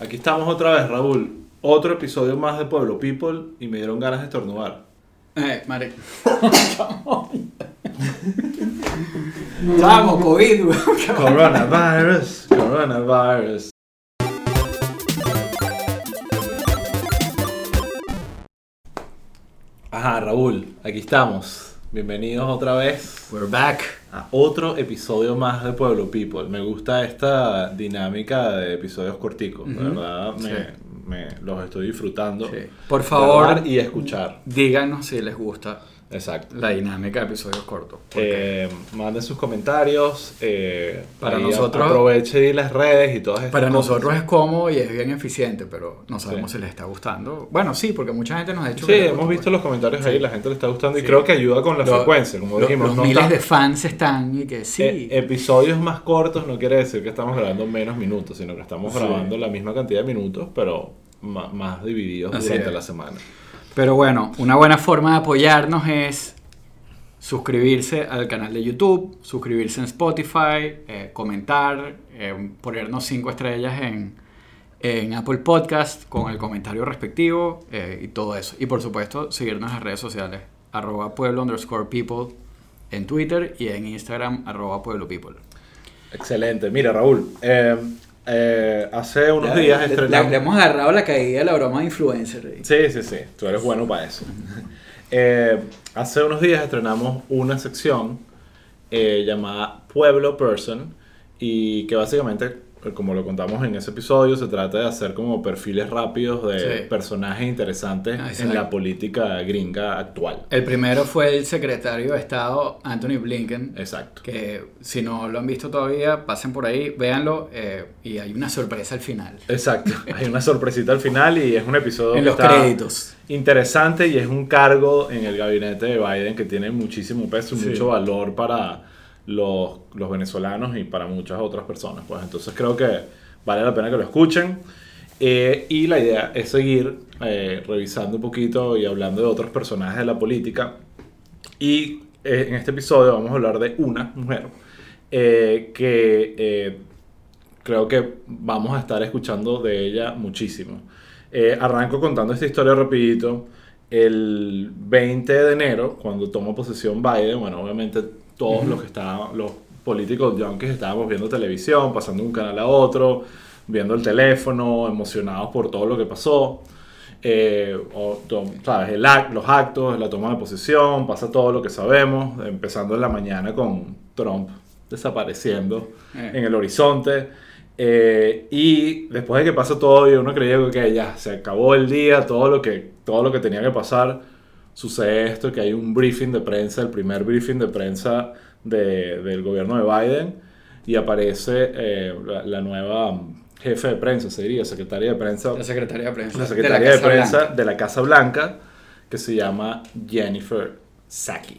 Aquí estamos otra vez, Raúl. Otro episodio más de Pueblo People y me dieron ganas de estornudar. Eh, marico. Vamos, COVID, weón. Coronavirus, coronavirus. Ajá, Raúl, aquí estamos. Bienvenidos otra vez We're back. a otro episodio más de Pueblo People. Me gusta esta dinámica de episodios corticos, verdad me, sí. me- los estoy disfrutando. Sí. Por favor, y escuchar. díganos si les gusta Exacto. la dinámica de episodios cortos. Eh, manden sus comentarios. eh, Para nosotros- Aproveche las redes y todas estas para cosas. nosotros es cómodo y es bien eficiente, pero no sabemos Sí. si les está gustando. Bueno, sí, porque mucha gente nos ha dicho Sí, hemos visto pues. los comentarios ahí, la gente le está gustando y creo que ayuda con la frecuencia, como dijimos. los no miles está- de fans están y que sí. eh, episodios más cortos no quiere decir que estamos grabando menos minutos, sino que estamos grabando la misma cantidad de minutos, pero ma- más divididos Así durante es. la semana. Pero bueno, una buena forma de apoyarnos es suscribirse al canal de YouTube, suscribirse en Spotify, eh, comentar, eh, ponernos cinco estrellas en, en Apple Podcast con el comentario respectivo eh, y todo eso. Y por supuesto, seguirnos en las redes sociales, arroba pueblo underscore people en Twitter y en Instagram, arroba pueblo people. Excelente. Mira, Raúl, eh, eh, hace unos días estrenamos... hemos agarrado la caída de la broma de influencer. Sí, sí, sí, tú eres bueno para eso. Eh, hace unos días estrenamos una sección eh, llamada Pueblo Person y que básicamente, eh, como lo contamos en ese episodio, se trata de hacer como perfiles rápidos de Sí. personajes interesantes Ah, en exacto. la política gringa actual. El primero fue el secretario de Estado, Anthony Blinken. Exacto. que si no lo han visto todavía, pasen por ahí, véanlo eh, y hay una sorpresa al final. Exacto. Hay una sorpresita al final y es un episodio En los está créditos. interesante y es un cargo en el gabinete de Biden que tiene muchísimo peso y Sí. mucho valor para los, los venezolanos y para muchas otras personas. Pues entonces creo que vale la pena que lo escuchen. Eh, y la idea es seguir eh, revisando un poquito y hablando de otros personajes de la política. Y eh, en este episodio vamos a hablar de una mujer eh, que eh, creo que vamos a estar escuchando de ella muchísimo. Eh, arranco contando esta historia rapidito. El 20 de enero, cuando toma posesión Biden, bueno, obviamente todos los que estaban, los políticos junkies estábamos viendo televisión, pasando de un canal a otro, viendo el teléfono, emocionados por todo lo que pasó. Eh, o, ¿sabes? El act- los actos, la toma de posesión, pasa todo lo que sabemos, empezando en la mañana con Trump desapareciendo Eh. en el horizonte. Eh, y después de que pasa todo y uno creía que ya se acabó el día, todo lo que, todo lo que tenía que pasar, sucede esto, que hay un briefing de prensa, el primer briefing de prensa de- del gobierno de Biden, y aparece eh, la, la nueva jefe de prensa, se diría, secretaria de prensa, La secretaria de prensa. la secretaria de, Casa prensa Blanca. de la Casa Blanca, que se llama Jennifer Psaki.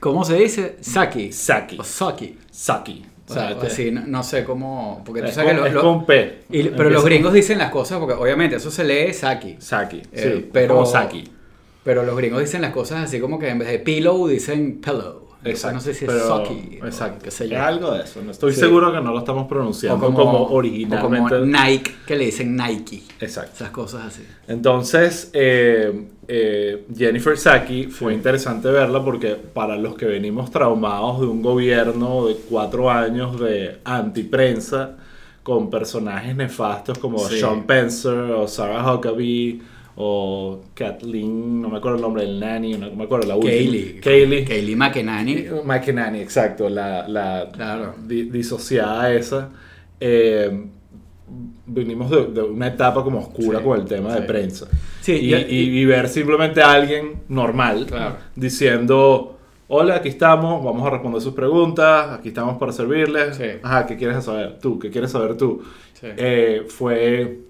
¿Cómo se dice? Saki. Psaki. O Saki. Psaki. O O sea, así, no, no sé cómo. Porque tú es, sabes con, que es lo- lo- con P. y- pero Empieza los con gringos dicen las cosas porque obviamente eso se lee Saki. Saki, Eh, sí, pero- como Saki. Pero los gringos dicen las cosas así como que en vez de pillow dicen pillow. Entonces, no sé si es pero- Saki. o Exacto. qué sé yo. Es algo de eso. No estoy Sí. seguro que no lo estamos pronunciando O como, o originalmente. como Nike, que le dicen Nike. Exacto. Esas cosas así. Entonces, eh, eh, Jennifer Saki fue interesante verla porque para los que venimos traumados de un gobierno de cuatro años de antiprensa con personajes nefastos como Sí. Sean Pencer o Sarah Huckabee o Kathleen, no me acuerdo el nombre del nanny, no me acuerdo la última. Kaylee. Kaylee. Kaylee McEnany. Mike Nanny, exacto, la, la Claro. di- disociada esa. Eh, vinimos de, de una etapa como oscura Sí, con el tema de prensa. Sí, y, y- y- y ver simplemente a alguien normal Claro. diciendo, hola, aquí estamos, vamos a responder sus preguntas, aquí estamos para servirles. Sí. Ajá, ¿qué quieres saber tú? ¿Qué quieres saber tú? Sí. Eh, fue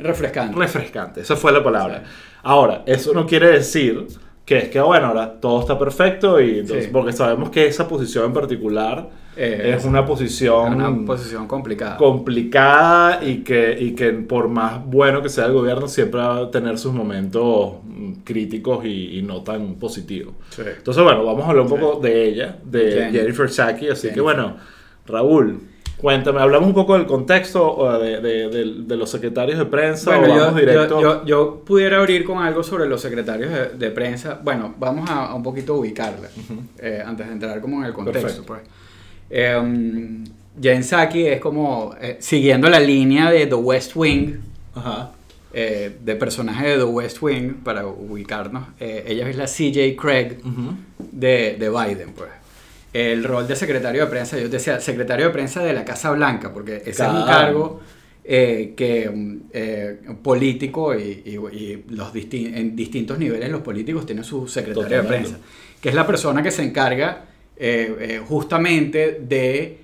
Refrescante. refrescante, esa fue la palabra. Sí. Ahora, eso no quiere decir que es que, bueno, ahora todo está perfecto y entonces- Sí. porque sabemos que esa posición en particular Eh, es una posición una posición complicada. complicada y que, y que por más bueno que sea el gobierno siempre va a tener sus momentos mm, críticos y, y no tan positivos. Sí. Entonces, bueno, vamos a hablar un poco de ella, de Jennifer. Saki, así que Jennifer. bueno, Raúl, cuéntame, hablamos un poco del contexto de, de- de- de los secretarios de prensa Bueno, o yo, vamos directo. yo- yo- yo pudiera abrir con algo sobre los secretarios de, prensa. Bueno, vamos a, a un poquito ubicarla eh, antes de entrar como en el contexto. Pues. Eh, Jen Psaki es como eh, siguiendo la línea de The West Wing, Ajá. eh, de personaje de The West Wing, para ubicarnos. Ella es la CJ Craig de, de Biden, pues. El rol de secretario de prensa, yo decía secretario de prensa de la Casa Blanca, porque ese es un cargo eh, que eh, político y, y- y los disti- en distintos niveles los políticos tienen su secretario de prensa, que es la persona que se encarga eh, justamente de,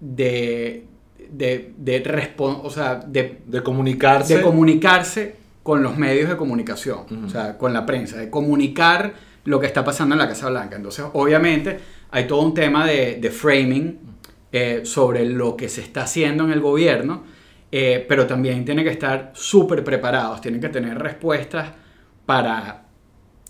de, de, de o sea, de De comunicarse. de comunicarse con los medios de comunicación, o sea, con la prensa, de comunicar lo que está pasando en la Casa Blanca. Entonces, obviamente, hay todo un tema de, de framing eh, sobre lo que se está haciendo en el gobierno, eh, pero también tienen que estar súper preparados, tienen que tener respuestas para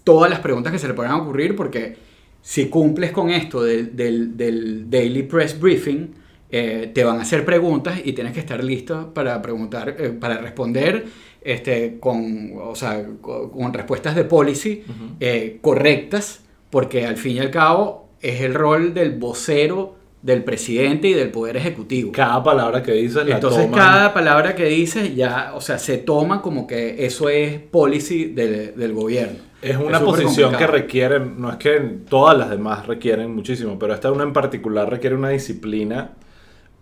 todas las preguntas que se le puedan ocurrir, porque si cumples con esto del, Daily Press Briefing, eh, te van a hacer preguntas y tienes que estar listo para preguntar, para responder este, con, o sea, con, respuestas de policy Ujú. eh, correctas, porque al fin y al cabo es el rol del vocero del presidente y del poder ejecutivo. Cada palabra que dices la Entonces toman. cada palabra que dices ya, o sea, se toma como que eso es policy del, del gobierno. Es una súper posición que requiere, no es que todas las demás requieren muchísimo, pero esta una en particular requiere una disciplina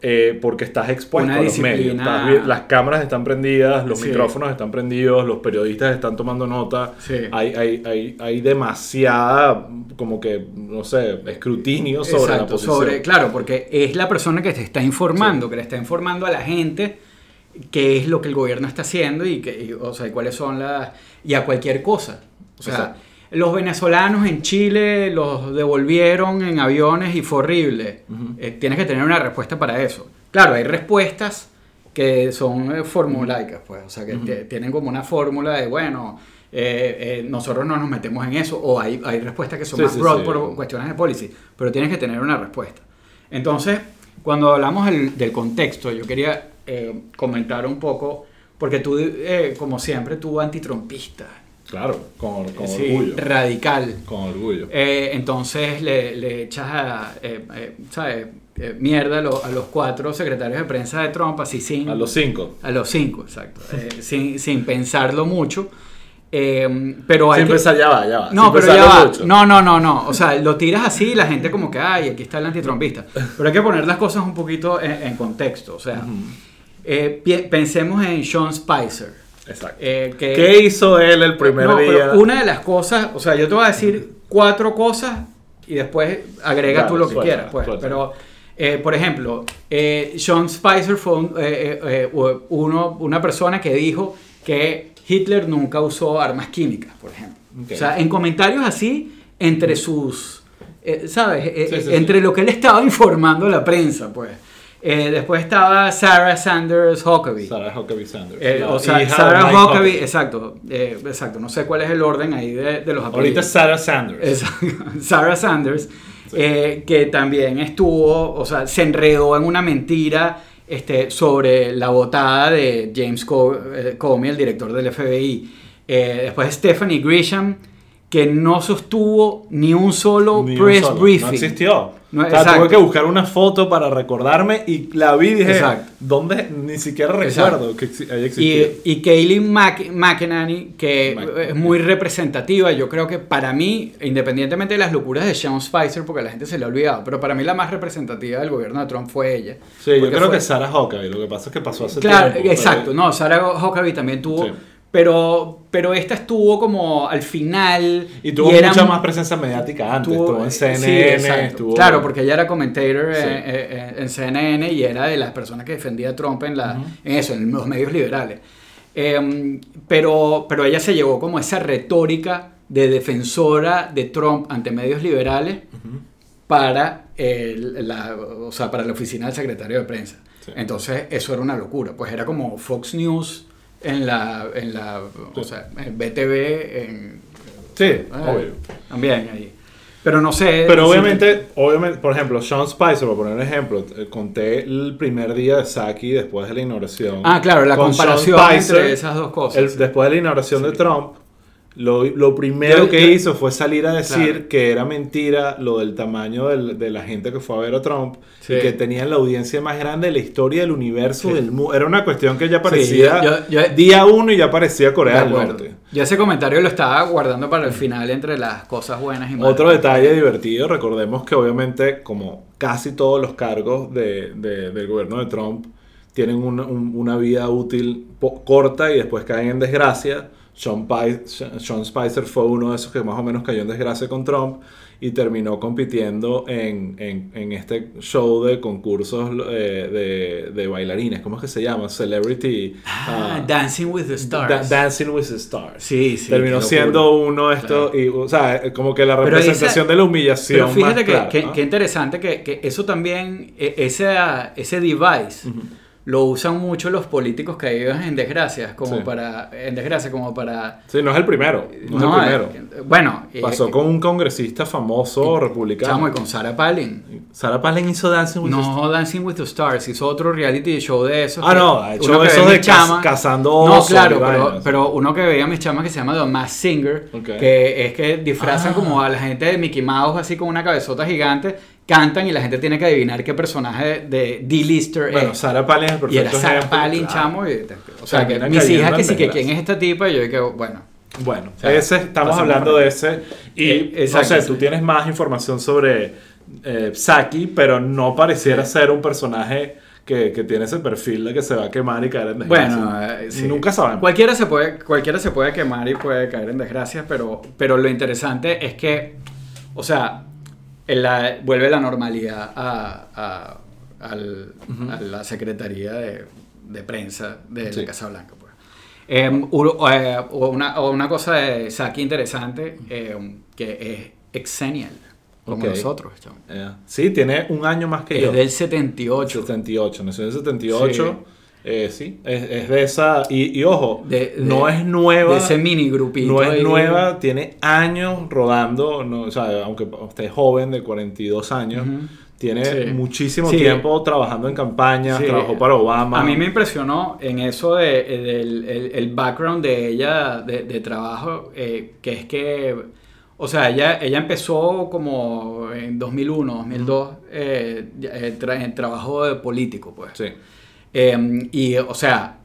eh, porque estás expuesto a los medios. Estás las cámaras están prendidas, los Sí. micrófonos están prendidos, los periodistas están tomando nota. Sí. Hay, hay, hay, hay demasiada, como que, no sé, escrutinio sobre la posición. sobre, claro, porque es la persona que te está informando, que le está informando a la gente qué es lo que el gobierno está haciendo y, que, y, o sea, y cuáles son las... y a cualquier cosa. O sea, Exacto. Los venezolanos en Chile los devolvieron en aviones y fue horrible. Eh, tienes que tener una respuesta para eso. Claro, hay respuestas que son eh, formulaicas, pues, o sea, que tienen como una fórmula de, bueno, eh, eh, nosotros no nos metemos en eso, o hay, hay respuestas que son Sí, más sí, broad sí. por cuestiones de policy, pero tienes que tener una respuesta. Entonces, cuando hablamos del, del contexto, yo quería eh, comentar un poco, porque tú, eh, como siempre, tú antitrumpista, Claro, con, con sí, orgullo. radical. Con orgullo. Eh, entonces le, le echas a, eh, eh, ¿sabes? Eh, mierda a, lo- a los cuatro secretarios de prensa de Trump, así sin... a los cinco. A los cinco, exacto. Eh, sin, sin pensarlo mucho. Eh, pero hay Sin que- ya va, ya va. no, pero ya va. mucho. No, no, no, no. O sea, lo tiras así y la gente como que, ay, aquí está el antitrumpista. Pero hay que poner las cosas un poquito en, en contexto. O sea, eh, pensemos en Sean Spicer. Exacto. eh, que, ¿Qué hizo él el primer No, pero día? una de las cosas, o sea, yo te voy a decir cuatro cosas y después agrega tú lo que suelta, quieras. Pues. suelta. Pero, eh, por ejemplo, eh, Sean Spicer fue un- eh, uno, una persona que dijo que Hitler nunca usó armas químicas, por ejemplo. O sea, en comentarios así, entre sus, eh, ¿sabes? Sí, sí, entre sí. lo que él estaba informando a la prensa, pues. Eh, después estaba Sarah Sanders Huckabee. Sarah Huckabee Sanders. Eh, o sea, Sarah Huckabee, exacto, eh, exacto, no sé cuál es el orden ahí de, de los Ahorita apellidos. es Sarah Sanders. Exacto, Sarah Sanders, que también estuvo, o sea, se enredó en una mentira este, sobre la votada de James Co- Comey, el director del FBI. Después Stephanie Grisham, que no sostuvo ni un solo Ni un press solo. briefing. No existió. No, o sea, exacto. tuve que buscar una foto para recordarme y la vi y dije, Exacto. ¿dónde? Ni siquiera Exacto. recuerdo que haya existido. Y, y Kaylee Mc- McEnany, que es muy representativa, yo creo que para mí, independientemente de las locuras de Sean Spicer, porque la gente se le ha olvidado, pero para mí la más representativa del gobierno de Trump fue ella. sí, yo creo fue- que Sarah Huckabee, lo que pasa es que pasó hace Claro, tiempo. pero- exacto, no, Sarah Huckabee también tuvo, Sí. Pero, pero esta estuvo como al final. Y tuvo era mucha más presencia mediática antes. tuvo- Estuvo en sí, CNN, estuvo... Claro, porque ella era commentator Sí. en, en- en CNN y era de las personas que defendía a Trump en, la, en eso, en los medios liberales. Em, pero, pero ella se llevó como esa retórica de defensora de Trump ante medios liberales para, el- la, o sea, para la oficina del secretario de prensa. Sí. Entonces, eso era una locura. Pues era como Fox News en la, en la o sea, en BTV, en, Sí, eh, obvio. También ahí. Pero no sé. Pero obviamente, obviamente, por ejemplo, Sean Spicer, por poner un ejemplo, eh, conté el primer día de Saki después de la inauguración. Ah, claro, la comparación Spicer, entre esas dos cosas. el- sí. después de la inauguración de Trump, lo, lo primero Yo- que yo- hizo fue salir a decir Claro. que era mentira lo del tamaño del- de la gente que fue a ver a Trump Sí. y que tenían la audiencia más grande de la historia del universo Sí. del mundo. Era una cuestión que ya parecía yo- día uno y ya parecía Corea del. Norte. Yo ese comentario lo estaba guardando para el final entre las cosas buenas y malas. Otro detalle divertido, recordemos que obviamente como casi todos los cargos de- de- del gobierno de Trump tienen una, un- una vida útil corta y después caen en desgracia. Sean, Pi- Sean Spicer fue uno de esos que más o menos cayó en desgracia con Trump y terminó compitiendo en, en- en este show de concursos eh, de, de bailarines. ¿Cómo es que se llama? Celebrity Ah, ah, Dancing with the Stars. Da- Dancing with the Stars. Sí, sí. Terminó siendo uno de estos, y, o sea, como que la representación esa- de la humillación. Pero fíjate más que, clara, que- ¿no? que interesante que, que eso también, e- ese, ese device, lo usan mucho los políticos que viven en desgracias, como Sí. para, en desgracia, como para... Sí, no es el primero. No, No, es el primero. eh, bueno, eh, Pasó con un congresista famoso republicano. chamo, y con Sarah Palin. Sarah Palin hizo Dancing with the No Dancing with the Stars, hizo otro reality show de esos. Ah, no, ha hecho esos de chamas- cazando No, claro, pero, pero uno que veía a mis chamas que se llama The Masked Singer, Ok. que es que disfrazan Ah. como a la gente de Mickey Mouse así con una cabezota gigante, cantan y la gente tiene que adivinar qué personaje de D-Lister Bueno, es. Sarah Palin es el Y perfecto era Sarah ejemplo, Palin, claro. chamo. Y, o sea, que mis hijas que sí que quién es esta tipa y yo que bueno. Bueno, sea, ese, estamos hablando de ese. Y Eh, no sé, tú tienes más información sobre eh, Saki, pero no pareciera ser un personaje que, que tiene ese perfil de que se va a quemar y caer en desgracia. Bueno, eh, sí. Nunca sabemos. Cualquiera se puede, cualquiera se puede quemar y puede caer en desgracia, pero, pero lo interesante es que, o sea, la- vuelve la normalidad a, a- al- a la Secretaría de, de Prensa de Sí. la Casa Blanca. Pues. Eh, u- eh, una, una cosa de Saki interesante, eh, que es exenial, como Ok. nosotros. Eh, sí, tiene un año más que yo. Es del 78. 78, nació en el 78. Eh, sí, es, es de esa. Y, y ojo, De- de- no es nueva. De ese mini grupito. no es ahí. nueva, tiene años rodando. No, o sea, aunque usted es joven, de 42 años, Ujú. tiene Sí. muchísimo Sí. tiempo trabajando en campañas, Sí. trabajó para Obama. A mí me impresionó en eso de, eh, del el, el background de ella de, trabajo, eh, que es que, o sea, ella, ella empezó como en 2001, 2002, eh, ya, eh, tra- en trabajo político, pues. Sí. Eh, y, o sea,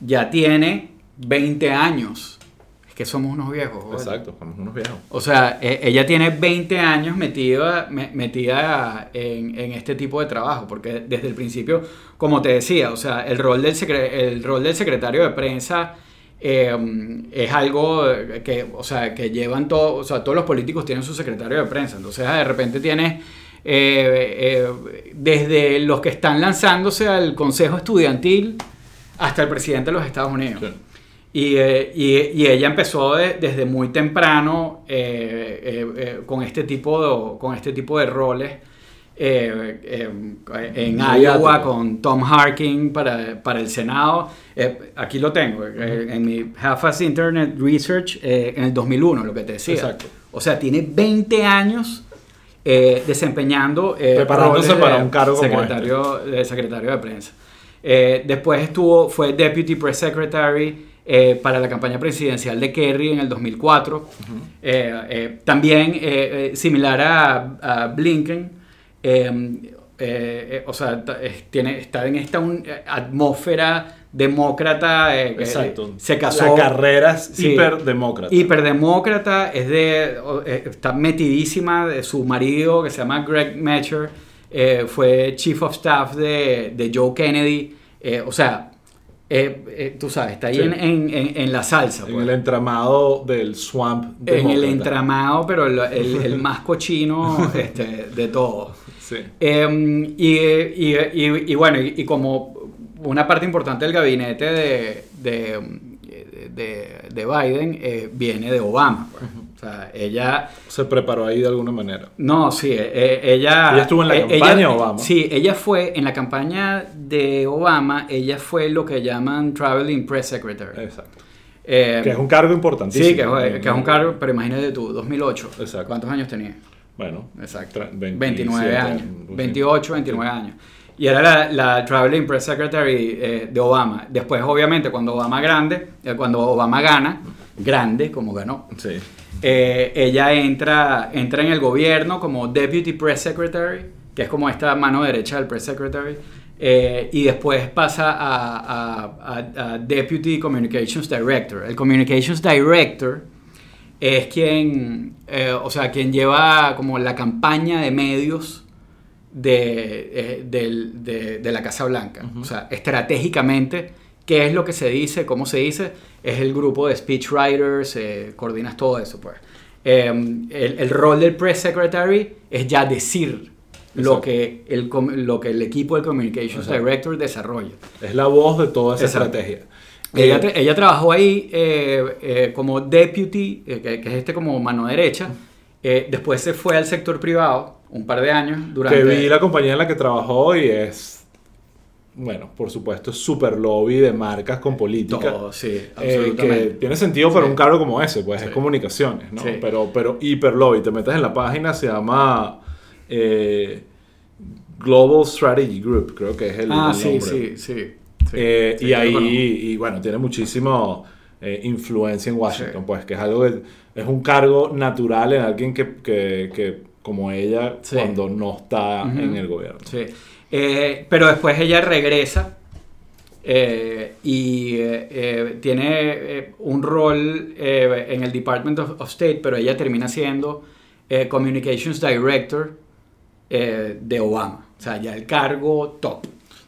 ya tiene 20 años. Es que somos unos viejos. Exacto, somos unos viejos. O sea, e- ella tiene 20 años metida, me- metida en, en este tipo de trabajo, porque desde el principio, como te decía, o sea, el rol del, secre- el rol del secretario de prensa eh, es algo que, o sea, que llevan todos, o sea, todos los políticos tienen su secretario de prensa, entonces de repente tienes... eh, eh, desde los que están lanzándose al Consejo Estudiantil hasta el presidente de los Estados Unidos. Sí. Y, eh, y- y ella empezó de- desde muy temprano con, este tipo de, con este tipo de roles. eh, eh, en. Iowa con Tom Harkin para, para el Senado. Eh, aquí lo tengo, eh, en mi Half-Ass Internet Research en el 2001, lo que te decía. Exacto. O sea, tiene 20 años eh, desempeñando eh, Preparándose para un cargo como este. secretario, de secretario de prensa. Eh, después estuvo, fue Deputy Press Secretary eh, para la campaña presidencial de Kerry en el 2004. Eh, eh, también, similar a, a Blinken, eh, eh, o sea, tiene, está en esta un- eh, atmósfera demócrata. eh, Exacto. Se casó. La carrera es Sí. hiperdemócrata. Hiperdemócrata, es de, está metidísima de su marido que se llama Greg Metcher, eh, fue Chief of Staff de, de Joe Kennedy, o sea, eh, eh, tú sabes, está ahí Sí. en, en- en- la salsa. En pues. el entramado del swamp En el demócrata. entramado, pero el, el- el más cochino este, de todo. Sí. Eh, y, y- y- y bueno, y, como una parte importante del gabinete de, de, de- de Biden eh, viene de Obama. pues. O sea, ella... Se preparó ahí de alguna manera. No, sí, eh, ella... ¿Ella estuvo en la eh, campaña ella- Obama? Sí, ella fue, en la campaña de Obama, ella fue lo que llaman Traveling Press Secretary. Exacto. Eh, Que es un cargo importantísimo. Sí, que, es- que es un cargo, pero imagínate tú, 2008. Exacto. ¿Cuántos años tenía? Bueno, Exacto. tra- 27, 29 años. sí. 28, 29 años. Y era la, la Traveling Press Secretary eh, de Obama. Después, obviamente, cuando Obama grande, eh, cuando Obama gana, grande, como ganó, Sí. eh, ella entra, entra en el gobierno como Deputy Press Secretary, que es como esta mano derecha del Press Secretary, eh, y después pasa a, a- a- a Deputy Communications Director. El Communications Director es quien, eh, o sea, quien lleva como la campaña de medios de, eh, del- de- de la Casa Blanca. O sea, estratégicamente, qué es lo que se dice, cómo se dice, es el grupo de speechwriters, eh, coordinas todo eso, pues. Eh, el, el rol del press secretary es ya decir lo que, el, lo que el equipo del communications Exacto. director desarrolla. Es la voz de toda esa Exacto. estrategia. Ella, tra- ella trabajó ahí eh, eh, como deputy, eh, que, que es este como mano derecha. Después se fue al sector privado un par de años durante... que vi la compañía en la que trabajó y es, bueno, por supuesto, es super lobby de marcas con política. Todo, sí, absolutamente. que tiene sentido para Sí. un cargo como ese, pues Sí. es comunicaciones, ¿no? Sí. Pero, pero hiper lobby. Te metes en la página, se llama Global Strategy Group, creo que es el, ah, el nombre. sí, sí, sí. Eh, Sí, y ahí, y bueno, tiene muchísimo eh, influencia en Washington, pues que es algo que es un cargo natural en alguien que, que, que como ella cuando no está en el gobierno. Sí. Eh, pero después ella regresa eh, y eh, tiene un rol en el Department of, of State, pero ella termina siendo Communications Director de Obama. O sea, ya el cargo top.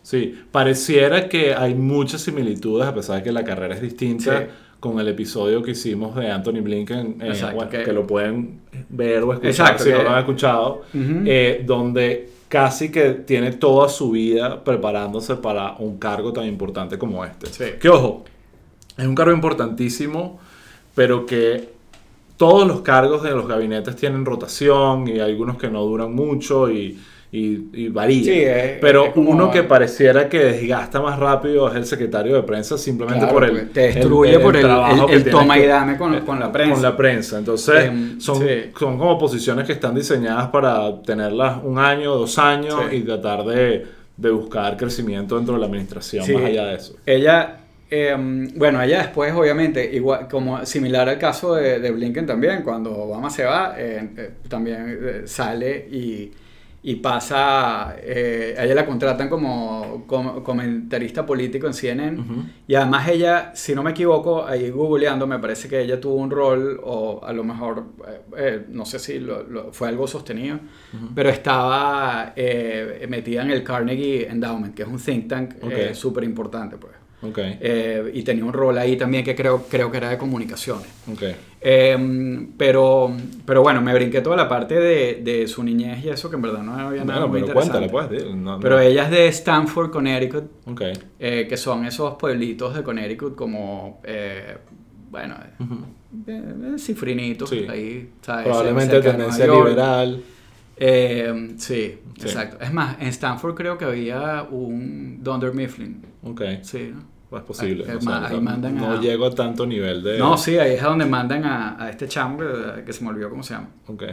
Sí, pareciera que hay muchas similitudes, a pesar de que la carrera es distinta, Sí. con el episodio que hicimos de Anthony Blinken, eh, Exacto, bueno, que- que... lo pueden ver o escuchar Exacto, si no lo han escuchado, eh, donde casi que tiene toda su vida preparándose para un cargo tan importante como este. Sí. Que ojo, es un cargo importantísimo, pero que todos los cargos de los gabinetes tienen rotación y algunos que no duran mucho y, y, y varía. Sí, es- pero es como- uno que pareciera que desgasta más rápido es el secretario de prensa simplemente Claro, por el... te destruye por el- trabajo el- que toma y dame con- con la prensa. Con la prensa. Entonces, Em, son, sí. son como posiciones que están diseñadas para tenerlas un año, dos años Sí. y tratar de, de buscar crecimiento dentro de la administración más allá de eso. Ella, eh, bueno, ella después, obviamente, igual, como similar al caso de, de Blinken también, cuando Obama se va, eh, eh, también eh, sale y, y pasa, eh, a ella la contratan como, como comentarista político en CNN. Ujú. Y además ella, si no me equivoco, ahí googleando, me parece que ella tuvo un rol, o a lo mejor, eh, eh, no sé si lo- lo- fue algo sostenido, pero estaba eh, metida en el Carnegie Endowment, que es un think tank Ok. súper importante, pues. Ok, Eh, y tenía un rol ahí también que creo, creo que era de comunicaciones. ok. Eh, pero, pero bueno, me brinqué toda la parte de, de su niñez y eso, que en verdad no había nada Bueno, muy pero interesante. cuéntale, pues. di- no- Pero no- ella es de Stanford, Connecticut, Ok. eh, que son esos pueblitos de Connecticut como, eh, bueno, Ujú. eh, eh, cifrinitos, Sí. ahí, ¿sabes? Probablemente tendencia liberal. Eh, sí, Sí. exacto. Es más, en Stanford creo que había un Dunder Mifflin. Ok. Sí, ¿no? Es posible. Ahí- o sea, ahí no- mandan no a- llego a tanto nivel de... No, sí, ahí es donde mandan a, a este chamo que, que se me olvidó cómo se llama. Ok.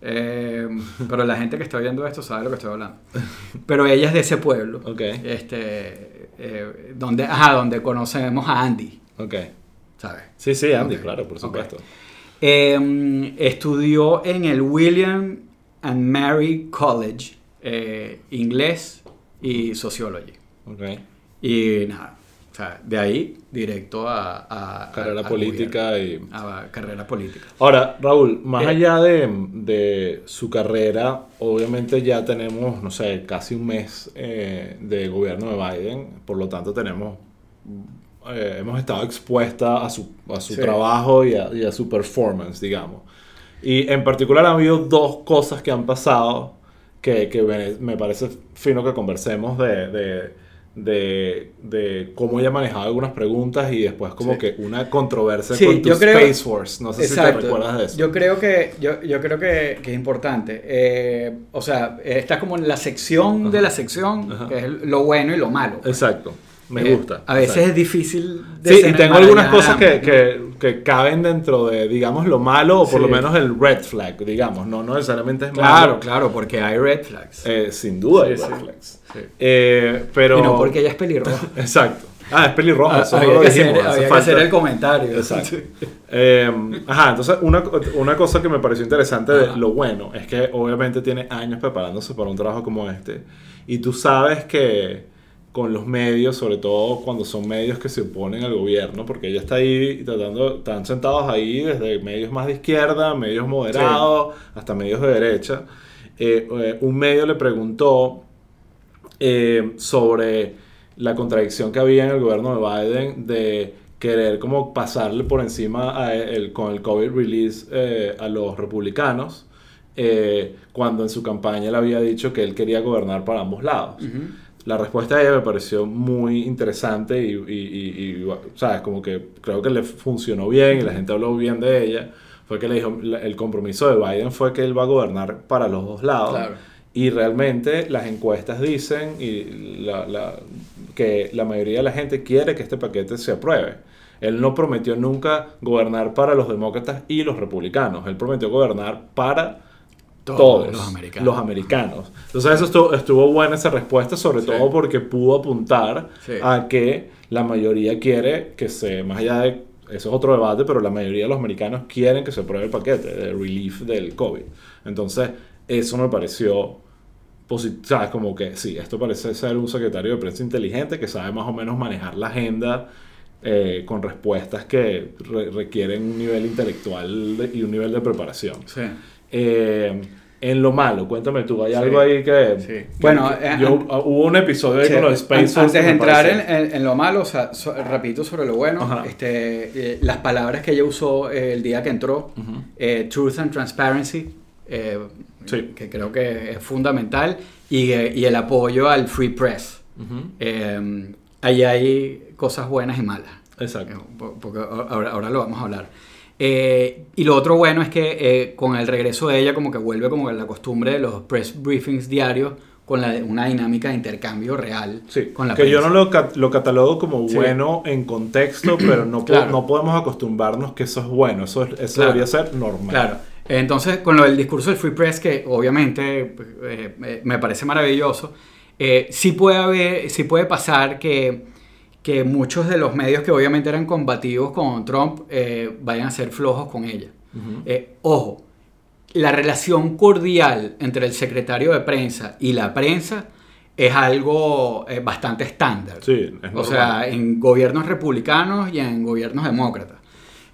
Eh, pero la gente que está viendo esto sabe de lo que estoy hablando. Pero ella es de ese pueblo. Ok. Este, eh, donde, ajá, donde conocemos a Andy, Ok. ¿sabes? Sí, sí, Andy, claro, por supuesto. Eh, estudió en el William and Mary College eh, inglés y sociology. Ok. Y nada, o sea, de ahí directo a, a- Carrera a- política y... a carrera política. Ahora, Raúl, más Eh. allá de, de su carrera, obviamente ya tenemos, no sé, casi un mes eh, de gobierno de Biden, por lo tanto tenemos, eh, hemos estado expuesta a su, a su Sí. trabajo y a, y a su performance, digamos. Y en particular ha habido dos cosas que han pasado que, que me, parece fino que conversemos de, de, de, de cómo ella ha manejado algunas preguntas y después como Sí. que una controversia Sí, con tu yo creo- Space Force. No sé si te recuerdas de eso. Yo creo que, yo, yo creo que, que es importante. Eh, o sea, está como en la sección de la sección, Ajá. que es lo bueno y lo malo. Exacto. Me Eh, gusta. A veces es difícil Sí, y tengo algunas cosas que, que, que caben dentro de, digamos, lo malo o por Sí. lo menos el red flag, digamos. No, no necesariamente es Claro, malo. claro, porque hay red flags. Eh, sin duda hay Sí, red sí. flags. Sí. Eh, pero... Y no porque ella es pelirroja. Exacto. Ah, es pelirroja. eso no había lo que, dijimos, hacer, hace había que falta. hacer el comentario. Exacto. Eh, ajá, entonces una, una cosa que me pareció interesante de Ajá. lo bueno es que obviamente tiene años preparándose para un trabajo como este y tú sabes que con los medios, sobre todo cuando son medios que se oponen al gobierno, porque ella está ahí tratando, están sentados ahí desde medios más de izquierda, medios moderados, hasta medios de derecha. Eh, eh, un medio le preguntó eh, sobre la contradicción que había en el gobierno de Biden de querer como pasarle por encima a el- con el COVID release a los republicanos, cuando en su campaña le había dicho que él quería gobernar para ambos lados. La respuesta de ella me pareció muy interesante y, y, y- y, ¿sabes? Como que creo que le funcionó bien y la gente habló bien de ella. Fue que le dijo, el compromiso de Biden fue que él va a gobernar para los dos lados. Claro. Y realmente las encuestas dicen y la- la- que la mayoría de la gente quiere que este paquete se apruebe. Él no prometió nunca gobernar para los demócratas y los republicanos. Él prometió gobernar para Todos todos, los americanos. los americanos. Entonces eso estuvo, estuvo buena esa respuesta, sobre Sí. todo porque pudo apuntar Sí. a que la mayoría quiere que se, más allá de, eso es otro debate, pero la mayoría de los americanos quieren que se apruebe el paquete de relief del COVID. Entonces eso me pareció positivo, ¿sabes? Como que sí, esto parece ser un secretario de prensa inteligente que sabe más o menos manejar la agenda. eh, con respuestas que re- requieren un nivel intelectual y un nivel de preparación. Sí. Eh, en lo malo, cuéntame tú, ¿hay Sí. algo ahí que... Sí. que- Bueno, que- eh, yo- an- ah, hubo un episodio ahí Sí, con los Space Antes de me entrar en, en- en lo malo, o sea, so- repito sobre lo bueno, Ajá. este, eh, las palabras que ella usó eh, el día que entró, Ujú. eh, truth and transparency, eh, Sí. que creo que es fundamental, y, eh, y el apoyo al free press. Ujú, Eh, ahí hay cosas buenas y malas. Exacto. Eh, po- Porque ahora, ahora lo vamos a hablar. Eh, y lo otro bueno es que eh, con el regreso de ella como que vuelve como la costumbre de los press briefings diarios con la, una dinámica de intercambio real Sí, con la que yo no lo, cat- lo catalogo como Sí. bueno en contexto, pero no, po- Claro. no podemos acostumbrarnos que eso es bueno, eso, es- eso Claro. debería ser normal. Claro. Entonces, con lo del discurso del Free Press, que obviamente eh, me parece maravilloso, sí, puede haber, sí puede pasar que, que muchos de los medios que obviamente eran combativos con Trump eh, vayan a ser flojos con ella. Eh, ojo, la relación cordial entre el secretario de prensa y la prensa es algo eh, bastante estándar. Sí, es O sea, en gobiernos republicanos y en gobiernos demócratas.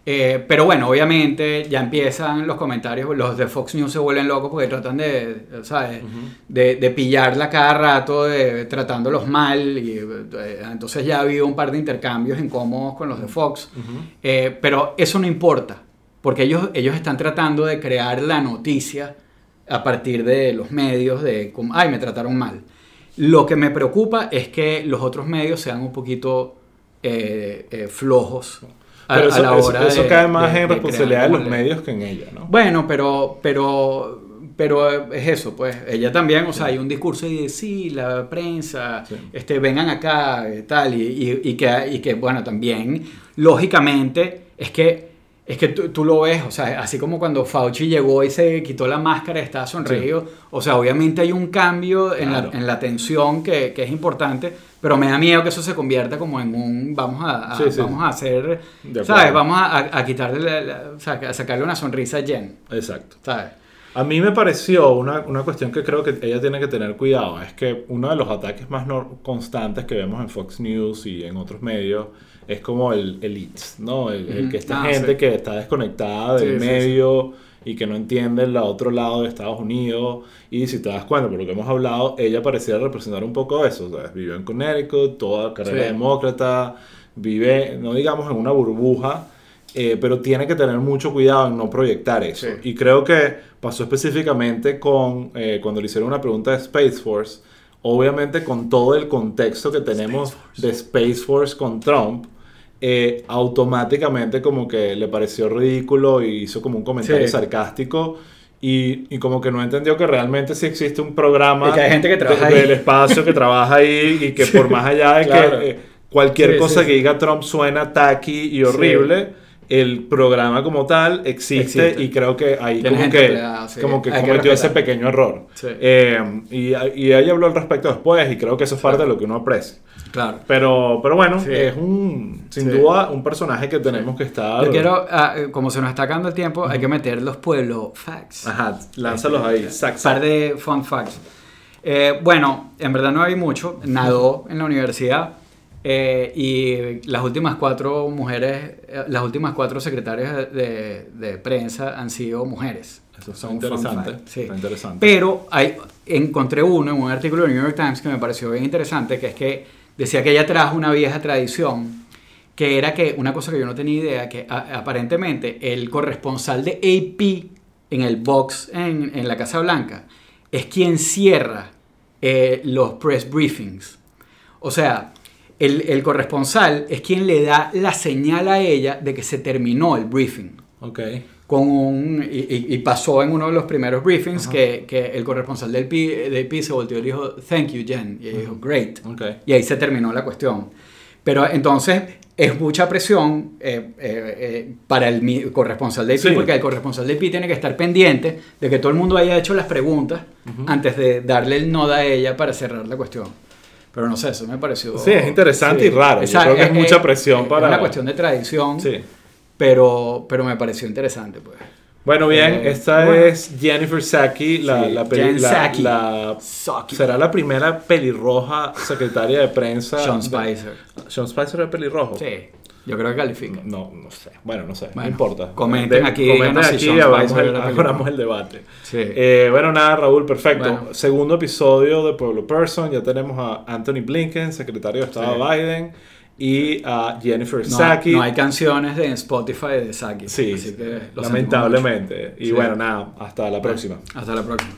Eh, pero bueno, obviamente ya empiezan los comentarios, los de Fox News se vuelven locos porque tratan de, ¿sabes? de, de pillarla cada rato, de, tratándolos mal. Y, eh, entonces ya ha habido un par de intercambios incómodos con los de Fox. Eh, pero eso no importa, porque ellos, ellos están tratando de crear la noticia a partir de los medios de, como, ay, me trataron mal. Lo que me preocupa es que los otros medios sean un poquito eh, flojos a, Pero a eso, la eso- hora eso de- cae más de- en responsabilidad de los medios que en ella, ¿no? Bueno, pero, pero, pero es eso, pues ella también, o sea, hay un discurso y de sí, la prensa, Sí. este, vengan acá, eh, tal, y, y- y que, y que, bueno, también, lógicamente, es que, es que tú, tú lo ves, o sea, así como cuando Fauci llegó y se quitó la máscara, estaba sonreído, o sea, obviamente hay un cambio en, Claro. la, en la tensión que, que es importante, pero me da miedo que eso se convierta como en un, vamos a, a- Sí, sí. vamos a hacer, ¿sabes? Vamos a, a- quitarle, la- la- o sea, a sacarle una sonrisa a Jen. Exacto. ¿sabes? A mí me pareció una, una cuestión que creo que ella tiene que tener cuidado. Es que uno de los ataques más constantes que vemos en Fox News y en otros medios es como el elites, ¿no? El, que esta Ah, gente sí. que está desconectada del Sí, sí, medio y que no entiende el otro lado de Estados Unidos. Y si te das cuenta, por lo que hemos hablado, ella parecía representar un poco eso. Sea, vivió en Connecticut, toda carrera demócrata, vive, no digamos en una burbuja, eh, pero tiene que tener mucho cuidado en no proyectar eso. Y creo que pasó específicamente con eh, cuando le hicieron una pregunta de Space Force, obviamente con todo el contexto que tenemos de Space Force con Trump, eh, automáticamente como que le pareció ridículo y hizo como un comentario Sí. sarcástico. Y, y como que no entendió que realmente sí existe un programa que hay gente que trabaja de- ahí. del espacio que trabaja ahí y que por más allá de Claro. que eh, cualquier Sí, cosa que diga Trump suena tacky y horrible. El programa como tal existe, Existe. y creo que ahí como que, empleada, sí. como que que cometió ese pequeño error. Sí. Eh, y, y ella habló al respecto después y creo que eso es parte de lo que uno aprecia. Claro. Pero, pero bueno, Sí. es un, sin duda un personaje que tenemos que estar... Yo quiero, eh, como se nos está acabando el tiempo, hay que meter los pueblos facts. Ajá, lánzalos ahí. Sac, Un par de fun facts. Eh, bueno, en verdad no hay mucho. Nadó en la universidad eh, y las últimas cuatro mujeres, eh, las últimas cuatro secretarias de, de prensa han sido mujeres. Eso es Son fun interesante. fact, sí. está interesante. Pero hay, encontré uno en un artículo del New York Times que me pareció bien interesante, que es que decía que ella trajo una vieja tradición, que era que una cosa que yo no tenía idea, que a- aparentemente el corresponsal de AP en el box en, en la Casa Blanca es quien cierra eh, los press briefings. O sea, el, el corresponsal es quien le da la señal a ella de que se terminó el briefing. Ok. con un y, y- pasó en uno de los primeros briefings que, que el corresponsal del P, del P se volteó y le dijo thank you Jen. Y ella dijo great. Ok. y ahí se terminó la cuestión. Pero entonces es mucha presión eh, eh, eh, para el corresponsal del P Sí. porque el corresponsal del P tiene que estar pendiente de que todo el mundo haya hecho las preguntas antes de darle el no a ella para cerrar la cuestión pero no sé eso me pareció Sí, es interesante y raro. Yo creo que es mucha presión para- es una cuestión de tradición Sí. pero, pero me pareció interesante, pues. Bueno, bien, Eh, esta bueno. es Jennifer Saki, la, Sí, la, peli- la- Psaki. la- Saki. será la primera pelirroja secretaria de prensa. Sean de- Spicer. Sean Spicer es pelirrojo. Sí, yo creo que califica. No, no sé. Bueno, no sé. no importa. comenten De- aquí, Comenten si y abramos el, abramos debate. Sí. Eh, bueno, nada, Raúl, perfecto. Bueno. Segundo episodio de Pueblo Person. Ya tenemos a Anthony Blinken, secretario de Estado Sí. de Biden, y a Jennifer no, Saki. no hay canciones de Spotify de Saki. Sí, así que lamentablemente. Y Sí. bueno, nada, hasta la próxima. Hasta la próxima.